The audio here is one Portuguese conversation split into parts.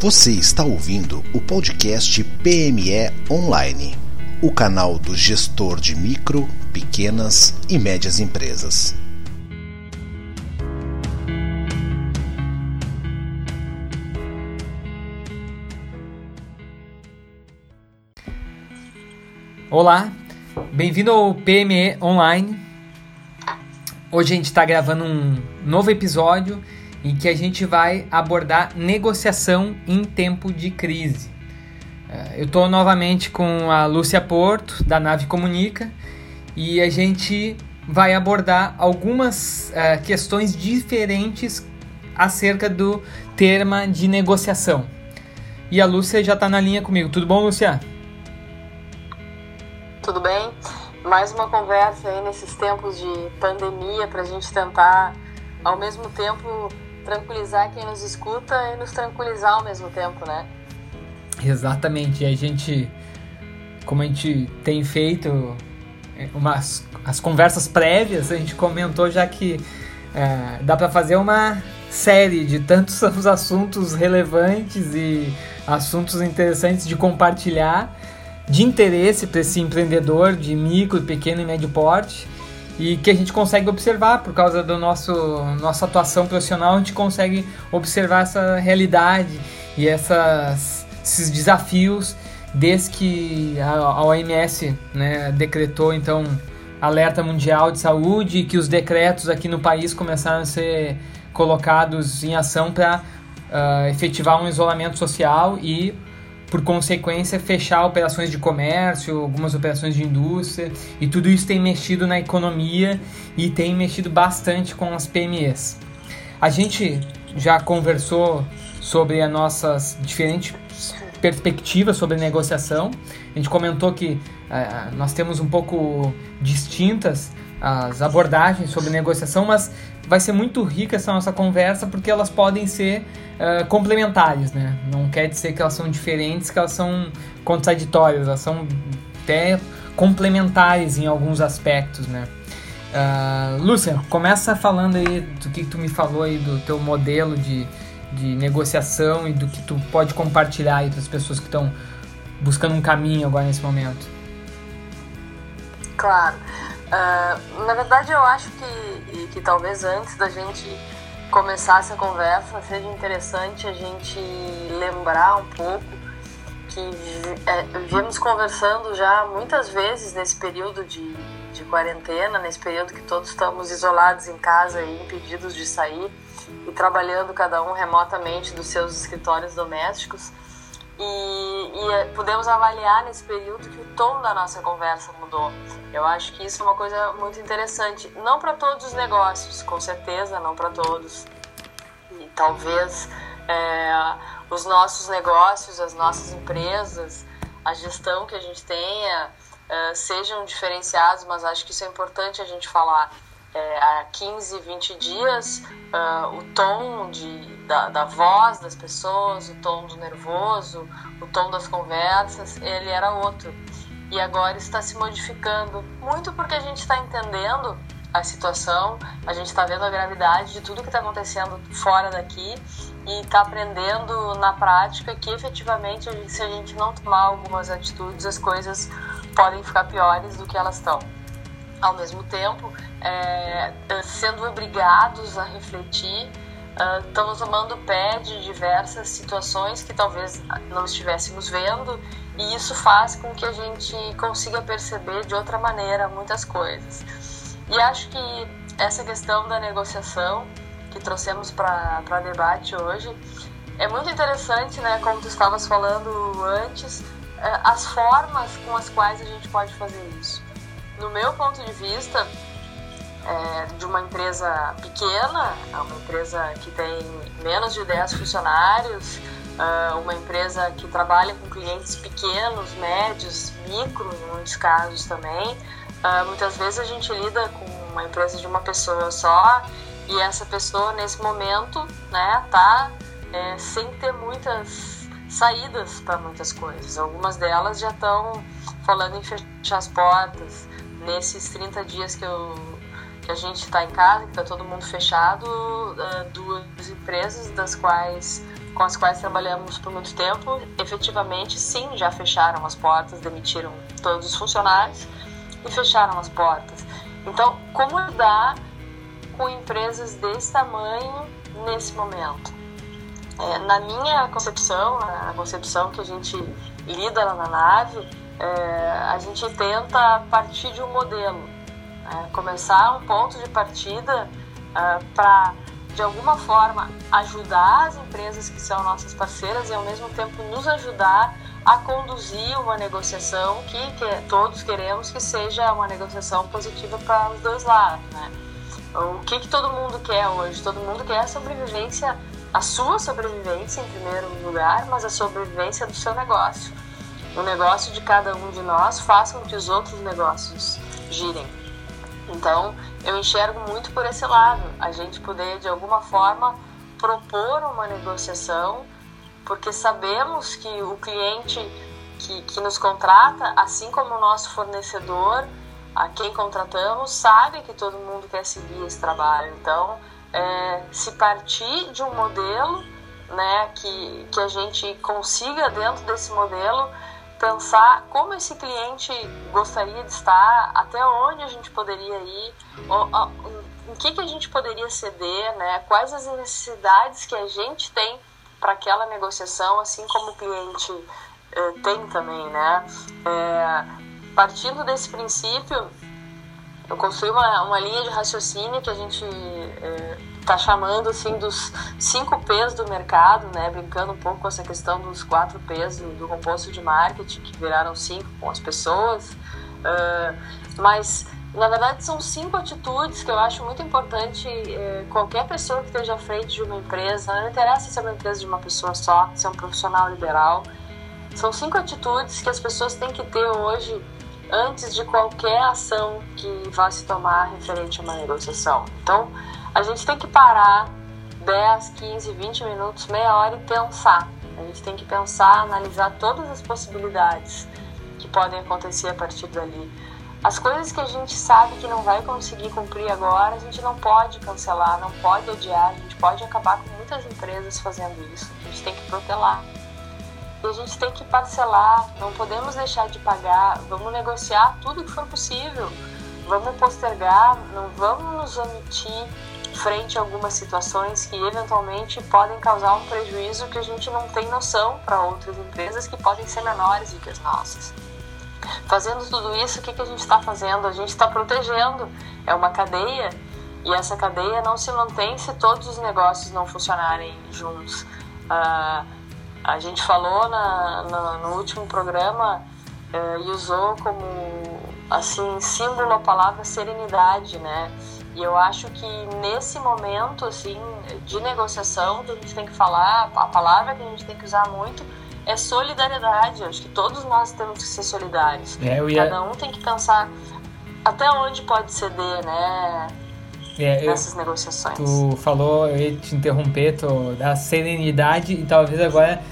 Você está ouvindo o podcast PME Online, o canal do gestor de micro, pequenas e médias empresas. Olá, bem-vindo ao PME Online. Hoje a gente está gravando um novo episódio em que a gente vai abordar negociação em tempo de crise. É, eu estou novamente com a Lúcia Porto, da Nave Comunica, e a gente vai abordar algumas uh, questões diferentes acerca do termo de negociação. E a Lúcia já está na linha comigo. Tudo bom, Lúcia? Tudo bem? Mais uma conversa aí nesses tempos de pandemia para a gente tentar, ao mesmo tempo, tranquilizar quem nos escuta e nos tranquilizar ao mesmo tempo, né? Exatamente. E a gente, como a gente tem feito é, umas as conversas prévias, a gente comentou já que é, dá para fazer uma série de tantos os assuntos relevantes e assuntos interessantes de compartilhar, de interesse para esse empreendedor de micro, pequeno e médio porte e que a gente consegue observar por causa da nosso nossa atuação profissional, a gente consegue observar essa realidade e essas, esses desafios desde que a, a OMS né, decretou então alerta mundial de saúde e que os decretos aqui no país começaram a ser colocados em ação para uh, ah, efetivar um isolamento social e por consequência, fechar operações de comércio, algumas operações de indústria, e tudo isso tem mexido na economia e tem mexido bastante com as PMEs. A gente já conversou sobre as nossas diferentes perspectivas sobre negociação. A gente comentou que uh, nós temos um pouco distintas as abordagens sobre negociação, mas vai ser muito rica essa nossa conversa porque elas podem ser uh, complementares, né? Não quer dizer que elas são diferentes, que elas são contraditórias, elas são até complementares em alguns aspectos, né? Uh, Lúcia, começa falando aí do que tu me falou aí do teu modelo de, de negociação e do que tu pode compartilhar aí para as pessoas que estão buscando um caminho agora nesse momento. Claro. Uh, na verdade, eu acho que, que talvez antes da gente começar essa conversa seja interessante a gente lembrar um pouco que é, viemos conversando já muitas vezes nesse período de, de quarentena, nesse período que todos estamos isolados em casa e impedidos de sair e trabalhando cada um remotamente dos seus escritórios domésticos. E, e é, podemos avaliar nesse período que o tom da nossa conversa mudou. Eu acho que isso é uma coisa muito interessante. Não para todos os negócios, com certeza, não para todos. E talvez é, os nossos negócios, as nossas empresas, a gestão que a gente tenha é, sejam diferenciados, mas acho que isso é importante a gente falar é, há 15, 20 dias, uh, o tom de, da, da, voz das pessoas, o tom do nervoso, o tom das conversas, ele era outro. E agora está se modificando, muito porque a gente está entendendo a situação, a gente está vendo a gravidade de tudo que está acontecendo fora daqui e está aprendendo na prática que efetivamente a se a gente não tomar algumas atitudes, as coisas podem ficar piores do que elas estão. Ao mesmo tempo, é, sendo obrigados a refletir, uh, estamos tomando pé de diversas situações que talvez não estivéssemos vendo, e isso faz com que a gente consiga perceber de outra maneira muitas coisas. E acho que essa questão da negociação que trouxemos para debate hoje é muito interessante, né? Como tu estavas falando antes, é, as formas com as quais a gente pode fazer isso. No meu ponto de vista, é, de uma empresa pequena, é uma empresa que tem menos de 10 funcionários, é, uma empresa que trabalha com clientes pequenos, médios, micro, em muitos casos também. É, muitas vezes a gente lida com uma empresa de uma pessoa só e essa pessoa nesse momento né, tá é, sem ter muitas saídas para muitas coisas. Algumas delas já estão falando em fechar as portas. Nesses 30 dias que eu que a gente está em casa, que está todo mundo fechado, uh, duas empresas, das quais com as quais trabalhamos por muito tempo, efetivamente, sim, já fecharam as portas, demitiram todos os funcionários e fecharam as portas. Então, como lidar com empresas desse tamanho nesse momento? É, na minha concepção, na concepção que a gente lida lá na nave, é, a gente tenta partir de um modelo, né? começar um ponto de partida é, para de alguma forma ajudar as empresas que são nossas parceiras e ao mesmo tempo nos ajudar a conduzir uma negociação que, que todos queremos que seja uma negociação positiva para os dois lados, né? O que, que todo mundo quer hoje? Todo mundo quer a sobrevivência, a sua sobrevivência em primeiro lugar, mas a sobrevivência do seu negócio. O negócio de cada um de nós faça com que os outros negócios girem. Então, eu enxergo muito por esse lado, a gente poder de alguma forma propor uma negociação, porque sabemos que o cliente que, que nos contrata, assim como o nosso fornecedor, a quem contratamos, sabe que todo mundo quer seguir esse trabalho. Então, é, se partir de um modelo né, que, que a gente consiga, dentro desse modelo, pensar como esse cliente gostaria de estar, até onde a gente poderia ir, em que, que a gente poderia ceder, né? quais as necessidades que a gente tem para aquela negociação, assim como o cliente eh, tem também. Né? É, partindo desse princípio, eu construí uma, uma linha de raciocínio que a gente eh, está chamando assim dos cinco P's do mercado, né? Brincando um pouco com essa questão dos quatro P's do, do composto de marketing que viraram cinco com as pessoas, uh, mas na verdade são cinco atitudes que eu acho muito importante uh, qualquer pessoa que esteja à frente de uma empresa, não interessa se é uma empresa de uma pessoa só, se é um profissional liberal, são cinco atitudes que as pessoas têm que ter hoje antes de qualquer ação que vá se tomar referente a uma negociação. Então a gente tem que parar 10, 15, 20 minutos, meia hora e pensar. A gente tem que pensar, analisar todas as possibilidades que podem acontecer a partir dali. As coisas que a gente sabe que não vai conseguir cumprir agora, a gente não pode cancelar, não pode adiar, a gente pode acabar com muitas empresas fazendo isso. A gente tem que protelar. E a gente tem que parcelar, não podemos deixar de pagar, vamos negociar tudo que for possível. Vamos postergar, não vamos nos omitir frente a algumas situações que eventualmente podem causar um prejuízo que a gente não tem noção para outras empresas que podem ser menores do que as nossas. Fazendo tudo isso, o que, que a gente está fazendo? A gente está protegendo. É uma cadeia e essa cadeia não se mantém se todos os negócios não funcionarem juntos. Uh, a gente falou na, na, no último programa uh, e usou como assim símbolo a palavra serenidade, né? E eu acho que nesse momento, assim, de negociação, que a gente tem que falar, a palavra que a gente tem que usar muito é solidariedade. Eu acho que todos nós temos que ser solidários. É, ia... Cada um tem que pensar até onde pode ceder, né? É, nessas eu, negociações. Tu falou, eu ia te interromper, tu, da serenidade e talvez agora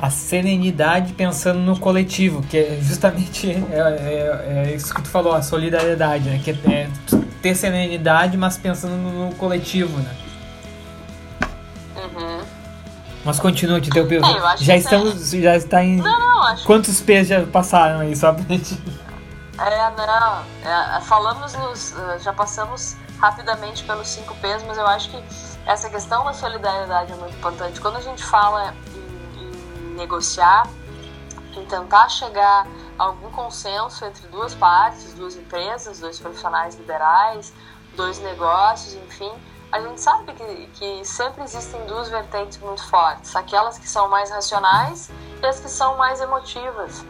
a serenidade pensando no coletivo, que é justamente é, é, é isso que tu falou, a solidariedade, né? Que é ter serenidade, mas pensando no, coletivo, né? Uhum. Mas continua, te interrompeu. É, já estamos, é... já está em... Não, não, acho Quantos P's já passaram aí, só pra gente... É, não, é, falamos nos, eh, já passamos rapidamente pelos 5 P's, mas eu acho que essa questão da solidariedade é muito importante. Quando a gente fala negociar, em tentar chegar algum consenso entre duas partes, duas empresas, dois profissionais liberais, dois negócios, enfim, a gente sabe que, que sempre existem duas vertentes muito fortes, aquelas que são mais racionais e as que são mais emotivas.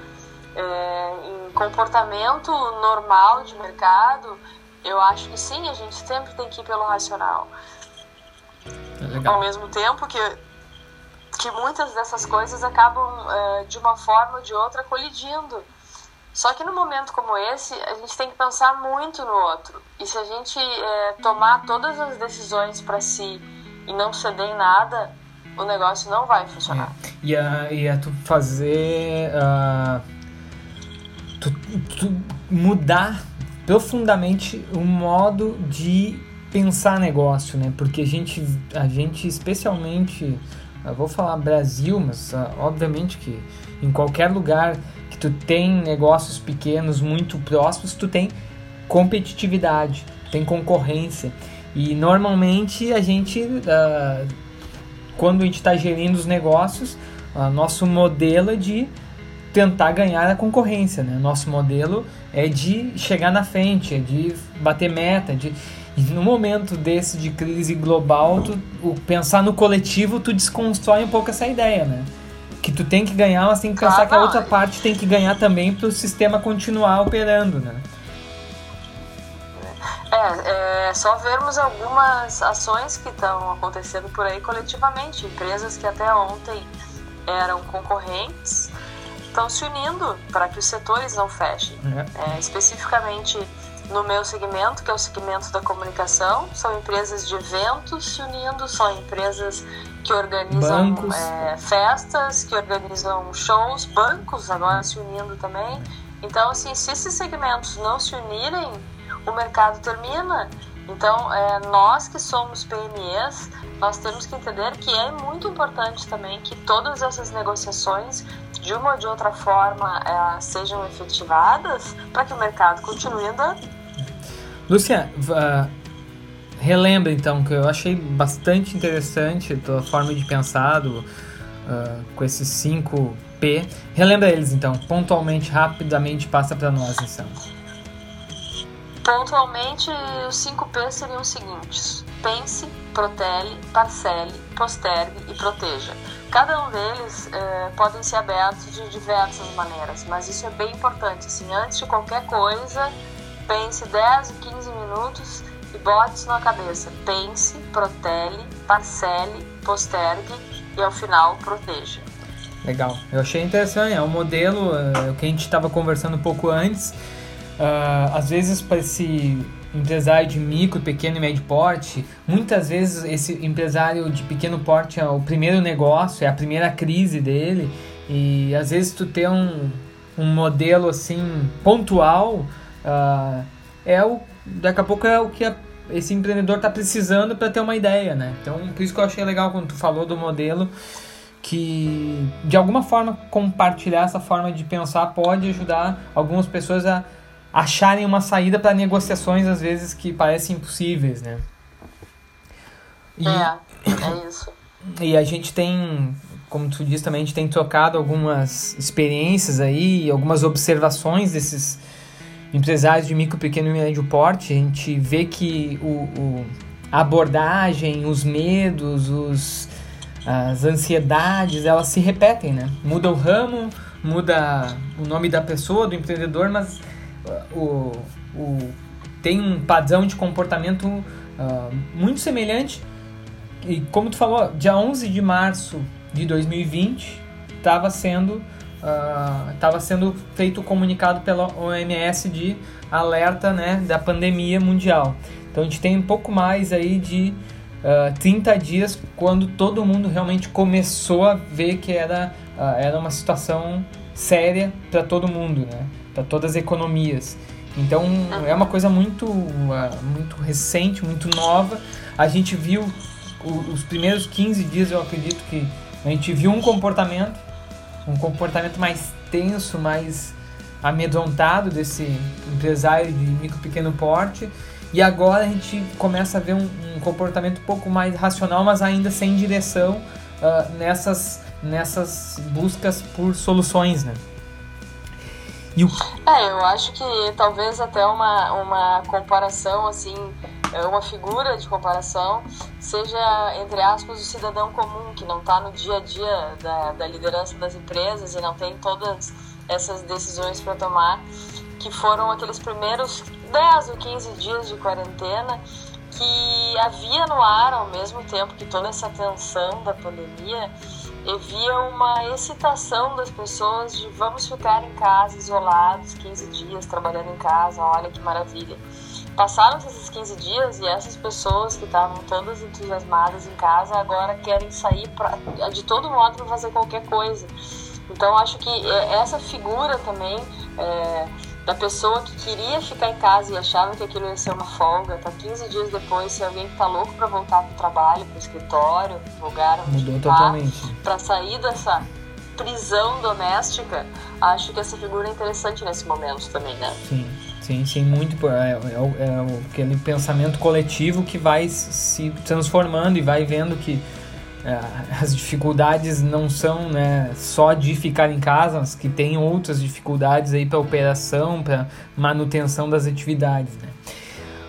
É, em comportamento normal de mercado, eu acho que sim, a gente sempre tem que ir pelo racional. É Ao mesmo tempo que que muitas dessas coisas acabam é, de uma forma ou de outra colidindo. Só que no momento como esse, a gente tem que pensar muito no outro. E se a gente é, tomar todas as decisões para si e não ceder em nada, o negócio não vai funcionar. É. E, a, e a tu fazer. Uh, tu, tu mudar profundamente o modo de pensar negócio, né? Porque a gente, a gente especialmente eu vou falar Brasil, mas uh, obviamente que em qualquer lugar que tu tem negócios pequenos muito próximos, tu tem competitividade, tem concorrência. E normalmente a gente, uh, quando a gente está gerindo os negócios, uh, nosso modelo é de tentar ganhar a concorrência, né? Nosso modelo é de chegar na frente, é de bater meta, de no momento desse de crise global, tu, o pensar no coletivo, tu desconstrói um pouco essa ideia, né? Que tu tem que ganhar, mas tem que pensar que a outra parte tem que ganhar também para o sistema continuar operando, né? É, é só vermos algumas ações que estão acontecendo por aí coletivamente. Empresas que até ontem eram concorrentes estão se unindo para que os setores não fechem. É. É, especificamente no meu segmento, que é o segmento da comunicação, são empresas de eventos se unindo, são empresas que organizam é, festas, que organizam shows, bancos agora se unindo também. Então, assim, se esses segmentos não se unirem, o mercado termina. Então, é, nós que somos PMEs, nós temos que entender que é muito importante também que todas essas negociações, de uma ou de outra forma, é, sejam efetivadas para que o mercado continue andando. Lúcia, uh, relembra então, que eu achei bastante interessante a tua forma de pensar do, uh, com esses 5P. Relembra eles então, pontualmente, rapidamente, passa para nós então. Pontualmente, os 5P seriam os seguintes: pense, protele, parcele, postergue e proteja. Cada um deles eh, podem ser abertos de diversas maneiras, mas isso é bem importante. Assim, antes de qualquer coisa, Pense 10 e 15 minutos e bote isso na cabeça. Pense, protele, parcele, postergue e ao final proteja. Legal. Eu achei interessante. É um modelo uh, que a gente estava conversando um pouco antes. Uh, às vezes, para esse empresário de micro, pequeno e médio porte, muitas vezes esse empresário de pequeno porte é o primeiro negócio, é a primeira crise dele. E às vezes tu ter um, um modelo assim pontual uh, é o daqui a pouco é o que a, esse empreendedor está precisando para ter uma ideia, né? Então, por isso que eu achei legal quando tu falou do modelo que de alguma forma compartilhar essa forma de pensar pode ajudar algumas pessoas a acharem uma saída para negociações às vezes que parecem impossíveis, né? E, é, é isso. E a gente tem, como tu disse também, a gente tem trocado algumas experiências aí, algumas observações desses empresários de micro, pequeno e médio porte, a gente vê que o, a abordagem, os medos, os, as ansiedades, elas se repetem, né? Muda o ramo, muda o nome da pessoa, do empreendedor, mas uh, o, o, tem um padrão de comportamento uh, muito semelhante. E como tu falou, dia 11 de março de 2020 estava sendo estava uh, sendo feito comunicado pela OMS de alerta né, da pandemia mundial. Então a gente tem um pouco mais aí de uh, ah, 30 dias quando todo mundo realmente começou a ver que era, uh, era uma situação séria para todo mundo, né? para todas as economias. Então é uma coisa muito, muito recente, muito nova. A gente viu os primeiros 15 dias, eu acredito que a gente viu um comportamento um comportamento mais tenso, mais amedrontado desse empresário de micro pequeno porte. E agora a gente começa a ver um, um comportamento um pouco mais racional, mas ainda sem direção uh, nessas, nessas buscas por soluções, né? E o... É, eu acho que talvez até uma, uma comparação assim é uma figura de comparação seja, entre aspas, o cidadão comum, que não está no dia a dia da, da liderança das empresas e não tem todas essas decisões para tomar, que foram aqueles primeiros 10 ou 15 dias de quarentena que havia no ar, ao mesmo tempo que toda essa tensão da pandemia, havia uma excitação das pessoas de vamos ficar em casa isolados 15 dias trabalhando em casa, olha que maravilha. Passaram esses 15 dias e essas pessoas que estavam todas entusiasmadas em casa agora querem sair pra, de todo modo para fazer qualquer coisa. Então acho que é, essa figura também é, da pessoa que queria ficar em casa e achava que aquilo ia ser uma folga, tá 15 dias depois, se alguém que tá louco para voltar pro trabalho, pro escritório, pro lugar onde Mudou tá, totalmente. sair dessa prisão doméstica, acho que essa figura é interessante nesse momento também, né? Sim, sim, sim, muito. É, é, é aquele pensamento coletivo que vai se transformando e vai vendo que as dificuldades não são né, só de ficar em casa, mas que tem outras dificuldades aí para operação, para manutenção das atividades. Né?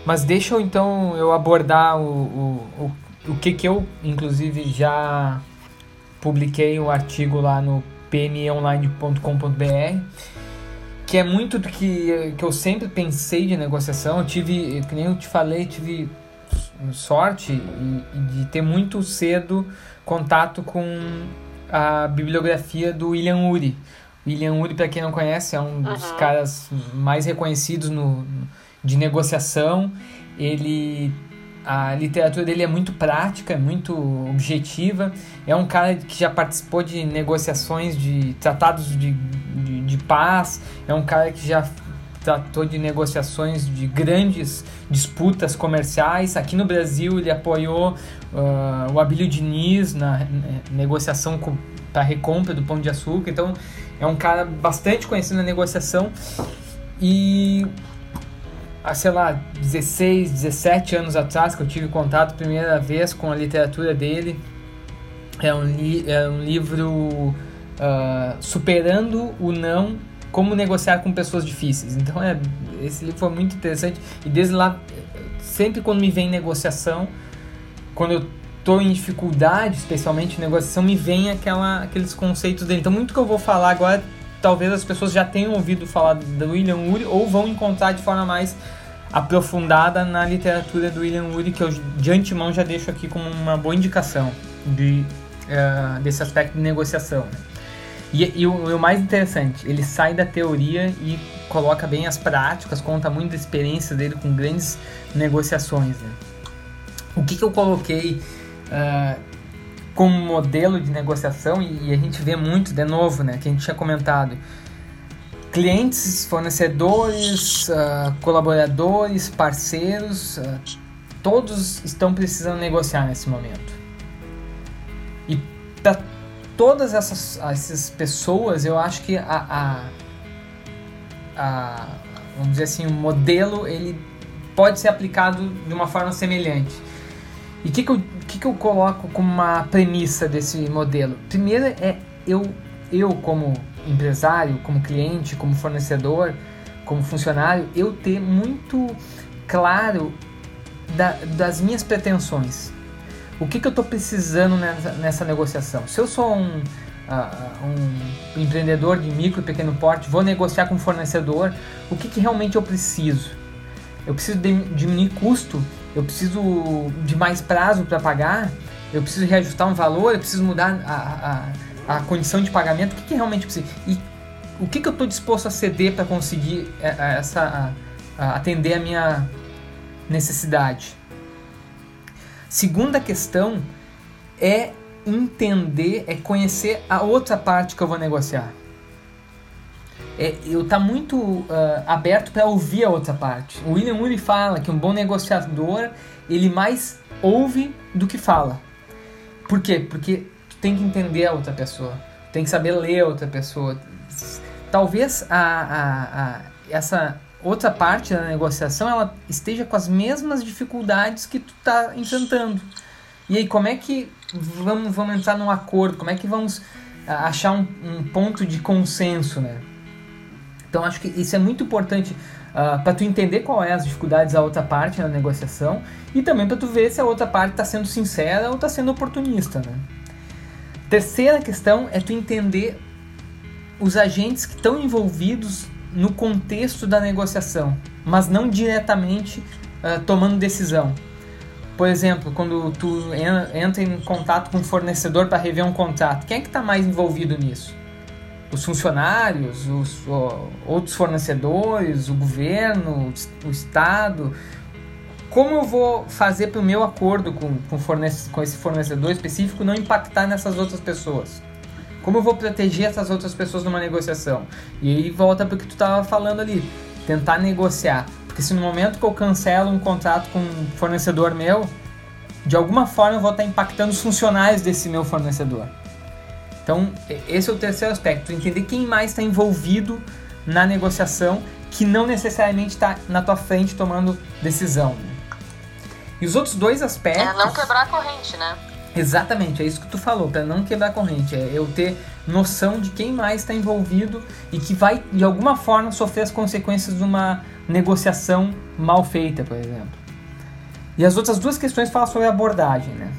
Mas deixa eu então eu abordar o, o, o, o que, que eu, inclusive, já publiquei um artigo lá no pmeonline.com.br que é muito do que, que eu sempre pensei de negociação. Eu tive, que nem eu te falei, tive sorte e, e de ter muito cedo contato com a bibliografia do William Ury. William Ury, para quem não conhece, é um dos Uhum. caras mais reconhecidos no, de negociação. Ele a literatura dele é muito prática, é muito objetiva. É um cara que já participou de negociações de tratados de, de, de paz. É um cara que já tratou de negociações de grandes disputas comerciais. Aqui no Brasil ele apoiou ah, o Abílio Diniz na, ne- negociação para recompra do Pão de Açúcar. Então é um cara bastante conhecido na negociação. E há, sei lá, 16, 17 anos atrás que eu tive contato primeira vez com a literatura dele. É um, li é um livro ah, Superando o Não, Como Negociar com Pessoas Difíceis. Então, é, esse livro foi muito interessante. E desde lá, sempre quando me vem negociação, quando eu estou em dificuldade, especialmente em negociação, me vem aquela, aqueles conceitos dele. Então, muito que eu vou falar agora, talvez as pessoas já tenham ouvido falar do William Ury ou vão encontrar de forma mais aprofundada na literatura do William Ury, que eu de antemão já deixo aqui como uma boa indicação de, eh, desse aspecto de negociação. né? E, e o, o mais interessante, ele sai da teoria e coloca bem as práticas, conta muito da experiência dele com grandes negociações. né? O que, que eu coloquei ah, como modelo de negociação, e, e a gente vê muito, de novo, né, que a gente tinha comentado, clientes, fornecedores, ah, colaboradores, parceiros, ah, todos estão precisando negociar nesse momento. Todas essas, essas pessoas, eu acho que a, a, a- vamos dizer assim, o modelo ele pode ser aplicado de uma forma semelhante. E o que, que, eu, que, que eu coloco como uma premissa desse modelo? Primeiro é eu, eu como empresário, como cliente, como fornecedor, como funcionário, eu ter muito claro da- das minhas pretensões. O que, que eu estou precisando nessa, nessa negociação? Se eu sou um, ah, um empreendedor de micro e pequeno porte, vou negociar com um fornecedor, o que, que realmente eu preciso? Eu preciso de- diminuir custo? Eu preciso de mais prazo para pagar? Eu preciso reajustar um valor? Eu preciso mudar a, a, a condição de pagamento? O que, que realmente eu preciso? E o que, que eu estou disposto a ceder para conseguir eh, eh, essa, a- atender a minha necessidade? Segunda questão é entender, é conhecer a outra parte que eu vou negociar. É, eu tá muito ah, aberto para ouvir a outra parte. O William Ury fala que um bom negociador ele mais ouve do que fala. Por quê? Porque tu tem que entender a outra pessoa, tem que saber ler a outra pessoa. Talvez a, a, a- essa outra parte da negociação ela esteja com as mesmas dificuldades que tu tá enfrentando. E aí, como é que vamos, vamos entrar num acordo? Como é que vamos ah, achar um, um ponto de consenso, né? Então, acho que isso é muito importante para tu entender qual é as dificuldades da outra parte na negociação e também para tu ver se a outra parte está sendo sincera ou está sendo oportunista, né? Terceira questão é tu entender os agentes que estão envolvidos no contexto da negociação, mas não diretamente ah, tomando decisão. Por exemplo, quando tu en- entra em contato com um fornecedor para rever um contrato, quem é que está mais envolvido nisso? Os funcionários, os outros fornecedores, o governo, o Estado? Como eu vou fazer para o meu acordo com, com, fornece- com esse fornecedor específico não impactar nessas outras pessoas? Como eu vou proteger essas outras pessoas numa negociação? E aí volta para o que tu estava falando ali. tentar negociar. Porque se no momento que eu cancelo um contrato com um fornecedor meu, de alguma forma eu vou estar impactando os funcionários desse meu fornecedor. Então, esse é o terceiro aspecto, entender quem mais está envolvido na negociação que não necessariamente está na tua frente tomando decisão. E os outros dois aspectos. É não quebrar a corrente, né? Exatamente, é isso que tu falou, para não quebrar a corrente. É eu ter noção de quem mais está envolvido e que vai, de alguma forma, sofrer as consequências de uma negociação mal feita, por exemplo. E as outras duas questões falam sobre abordagem, né?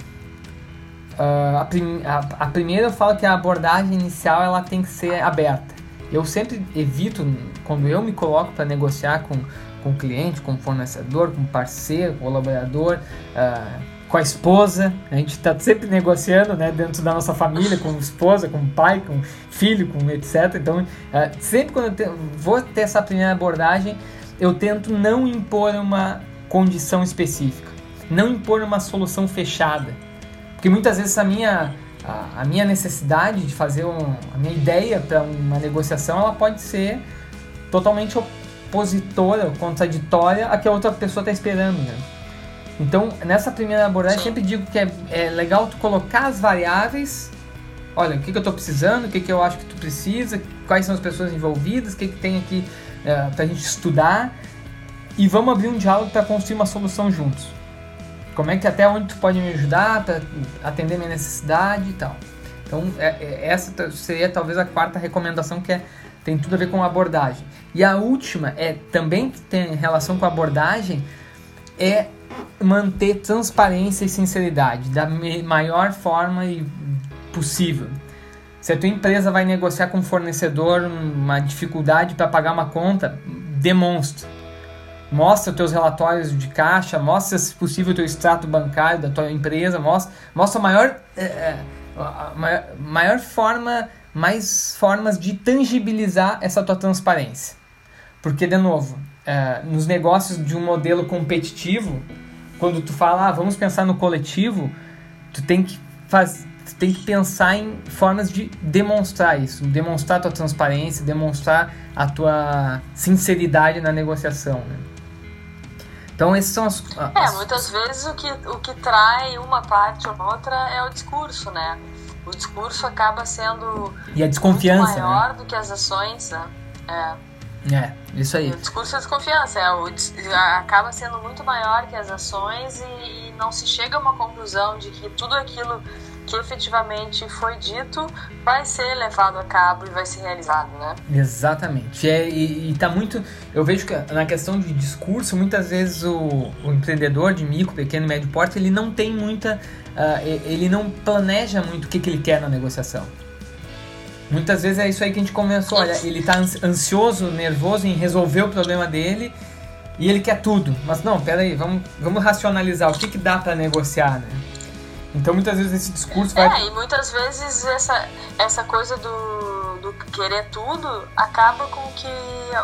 Uh, a, prim a, a, primeira eu falo que a abordagem inicial ela tem que ser aberta. Eu sempre evito, quando eu me coloco para negociar com, com cliente, com fornecedor, com parceiro, colaborador, uh, com a esposa, a gente está sempre negociando né, dentro da nossa família, com esposa, com pai, com filho, com etc. Então, uh, sempre quando eu te, vou ter essa primeira abordagem, eu tento não impor uma condição específica, não impor uma solução fechada. Porque muitas vezes a minha, a, a minha necessidade de fazer um, a minha ideia para uma negociação, ela pode ser totalmente opositora, contraditória a que a outra pessoa está esperando. Né? Então, nessa primeira abordagem, eu sempre digo que é, é legal tu colocar as variáveis. Olha, o que, que eu estou precisando, o que, que eu acho que tu precisa, quais são as pessoas envolvidas, o que, que tem aqui é, para a gente estudar. E vamos abrir um diálogo para construir uma solução juntos. Como é que até onde tu pode me ajudar para atender minha necessidade e tal. Então, é, é, essa seria talvez a quarta recomendação que é, tem tudo a ver com abordagem. E a última é também tem relação com abordagem é manter transparência e sinceridade da maior forma possível. Se a tua empresa vai negociar com um fornecedor uma dificuldade para pagar uma conta, demonstra. Mostra os teus relatórios de caixa, mostra, se possível, o teu extrato bancário da tua empresa, mostra, mostra a maior, é, a maior, maior forma, mais formas de tangibilizar essa tua transparência. Porque, de novo, é, nos negócios de um modelo competitivo, quando tu fala, ah, vamos pensar no coletivo, tu tem que faz, tu tem que pensar em formas de demonstrar isso, demonstrar a tua transparência, demonstrar a tua sinceridade na negociação, né? Então esses são as, as... É, muitas vezes o que, o que trai uma parte ou outra é o discurso, né? O discurso acaba sendo e a desconfiança, maior né? do que as ações, né? É. É, isso aí. O discurso é desconfiança, é, o, acaba sendo muito maior que as ações e, e, não se chega a uma conclusão de que tudo aquilo que efetivamente foi dito vai ser levado a cabo e vai ser realizado, né? Exatamente. É, e, e tá muito. Eu vejo que na questão de discurso, muitas vezes o, o empreendedor de micro, pequeno e médio porte, ele não tem muita. Uh, ele não planeja muito o que, que ele quer na negociação. Muitas vezes é isso aí que a gente começou. Olha, ele tá ansioso, nervoso em resolver o problema dele e ele quer tudo. Mas não, pera aí, vamos, vamos racionalizar o que, que dá para negociar, né? Então muitas vezes esse discurso vai. É, e muitas vezes essa, essa coisa do, do querer tudo acaba com que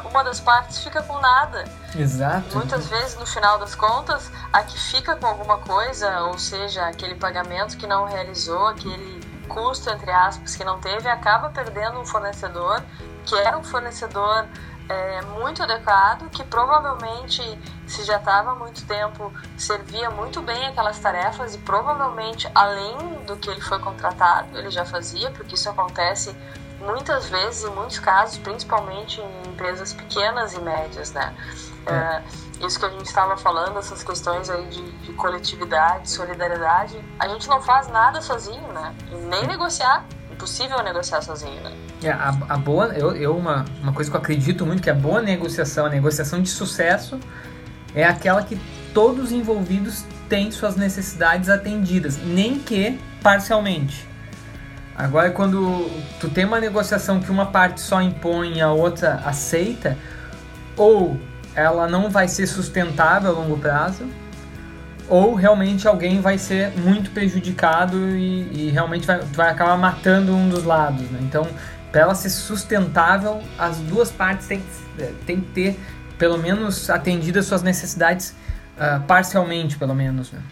uma das partes fica com nada. Exato. Muitas vezes, no final das contas, a que fica com alguma coisa, ou seja, aquele pagamento que não realizou, aquele custo, entre aspas, que não teve, acaba perdendo um fornecedor que era um fornecedor é, muito adequado, que provavelmente, se já estava há muito tempo, servia muito bem aquelas tarefas e provavelmente, além do que ele foi contratado, ele já fazia, porque isso acontece muitas vezes, em muitos casos, principalmente em empresas pequenas e médias, né? É. É, isso que a gente estava falando, essas questões aí de, de, coletividade, solidariedade, a gente não faz nada sozinho, né? Nem negociar, impossível negociar sozinho, né? É, a, a boa, eu, eu uma, uma coisa que eu acredito muito que a boa negociação, a negociação de sucesso é aquela que todos os envolvidos têm suas necessidades atendidas, nem que parcialmente. Agora, quando tu tem uma negociação que uma parte só impõe e a outra aceita, ou ela não vai ser sustentável a longo prazo, ou realmente alguém vai ser muito prejudicado e, e realmente vai, vai acabar matando um dos lados. Né? Então, para ela ser sustentável, as duas partes têm, têm que ter pelo menos atendidas suas necessidades uh, parcialmente, pelo menos. Né?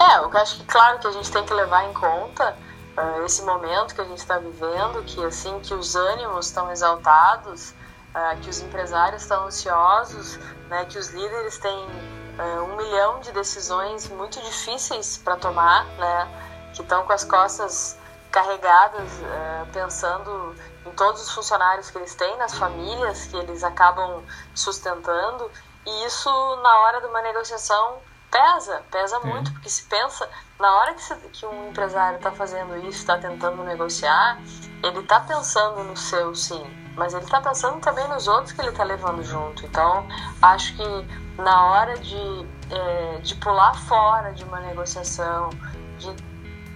É, eu acho que claro que a gente tem que levar em conta uh, esse momento que a gente está vivendo, que assim que os ânimos estão exaltados, uh, que os empresários estão ansiosos, né, que os líderes têm uh, um milhão de decisões muito difíceis para tomar, né, que estão com as costas carregadas, uh, pensando em todos os funcionários que eles têm, nas famílias que eles acabam sustentando, e isso na hora de uma negociação pesa, pesa muito, porque se pensa, na hora que, se, que um empresário está fazendo isso, está tentando negociar, ele está pensando no seu sim, mas ele está pensando também nos outros que ele está levando junto. Então, acho que na hora de, é, de pular fora de uma negociação, de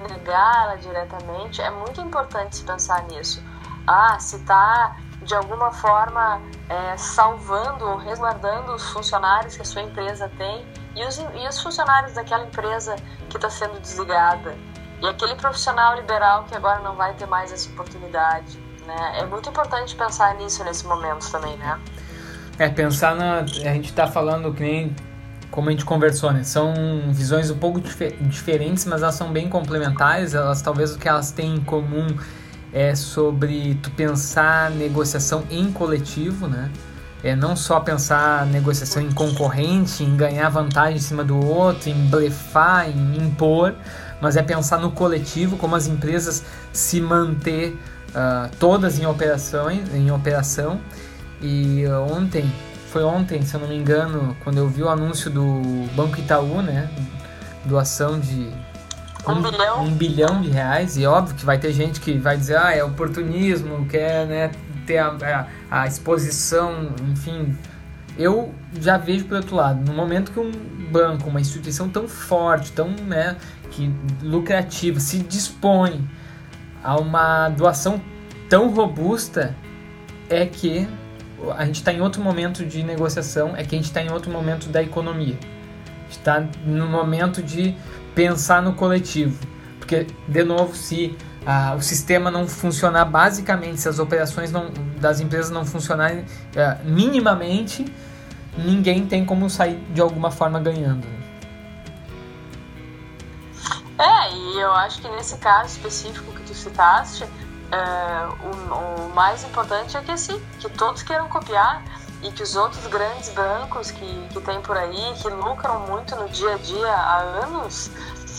negá-la diretamente, é muito importante se pensar nisso. Ah, se está de alguma forma é, salvando ou resguardando os funcionários que a sua empresa tem e os, e os funcionários daquela empresa que está sendo desligada. E aquele profissional liberal que agora não vai ter mais essa oportunidade. Né? É muito importante pensar nisso nesse momento também, né? É, pensar na. A gente está falando que nem como a gente conversou, né? São visões um pouco dif diferentes, mas elas são bem complementares. Elas talvez o que elas têm em comum é sobre tu pensar negociação em coletivo, né? É não só pensar negociação em concorrente, em ganhar vantagem em cima do outro, em blefar, em impor, mas é pensar no coletivo, como as empresas se manter uh, todas em operações, em operação. E ontem foi ontem, se eu não me engano, quando eu vi o anúncio do Banco Itaú, né? Doação de um, um, bilhão. um bilhão de reais. E óbvio que vai ter gente que vai dizer, ah, é oportunismo, quer né, ter a, a, a exposição, enfim. Eu já vejo por outro lado, no momento que um banco, uma instituição tão forte, tão né, que lucrativa, se dispõe a uma doação tão robusta, é que a gente está em outro momento de negociação, é que a gente está em outro momento da economia. Está no momento de pensar no coletivo. Porque, de novo, se ah, o sistema não funcionar basicamente, se as operações não, das empresas não funcionarem ah, minimamente, ninguém tem como sair de alguma forma ganhando. Né? É, e eu acho que nesse caso específico citaste, é, o, o, mais importante é que assim, que todos queiram copiar e que os outros grandes bancos que, que tem por aí, que lucram muito no dia a dia há anos,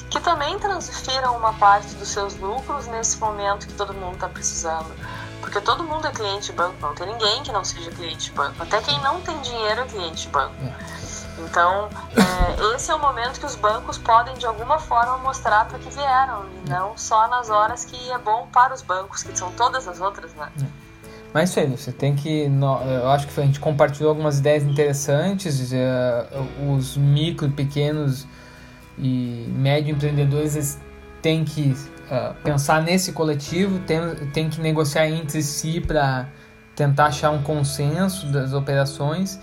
que também transfiram uma parte dos seus lucros nesse momento que todo mundo está precisando. Porque todo mundo é cliente de banco, não tem ninguém que não seja cliente de banco. Até quem não tem dinheiro é cliente de banco. É. Então, é, esse é o momento que os bancos podem, de alguma forma, mostrar para que vieram, e não só nas horas que é bom para os bancos, que são todas as outras, né? É. Mas isso aí, você tem que. Eu acho que a gente compartilhou algumas ideias interessantes. Uh, os micro, pequenos e médio empreendedores têm que uh, pensar nesse coletivo, tem que negociar entre si para tentar achar um consenso das operações.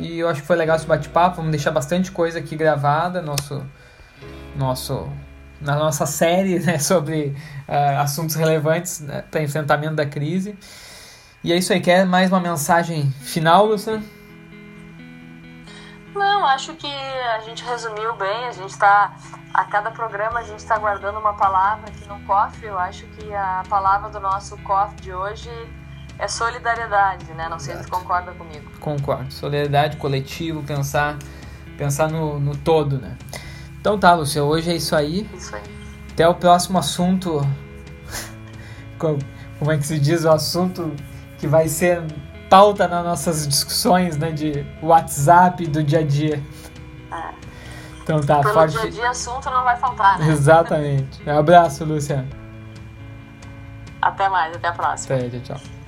E eu acho que foi legal esse bate-papo. Vamos deixar bastante coisa aqui gravada, nosso, nosso, na nossa série né, sobre uh, assuntos relevantes né, para enfrentamento da crise. E é isso aí. Quer mais uma mensagem final, Luciano? Não, acho que a gente resumiu bem. A gente está a cada programa a gente está guardando uma palavra aqui no cofre. Eu acho que a palavra do nosso cofre de hoje é solidariedade, né? Não sei Exato. se concorda comigo. Concordo. Solidariedade, coletivo, pensar, pensar no, no todo, né? Então tá, Lúcia, hoje é isso aí. Isso aí. Até o próximo assunto. Como é que se diz? O assunto que vai ser pauta nas nossas discussões, né? De WhatsApp do dia a dia. É. Então tá, Pelo forte. dia a dia assunto não vai faltar, né? Exatamente. Um abraço, Luciano. Até mais, até a próxima. Até, tchau, tchau.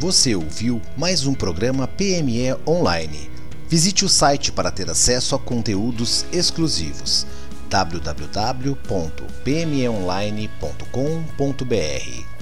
Você ouviu mais um programa PME Online. Visite o site para ter acesso a conteúdos exclusivos www.pmeonline.com.br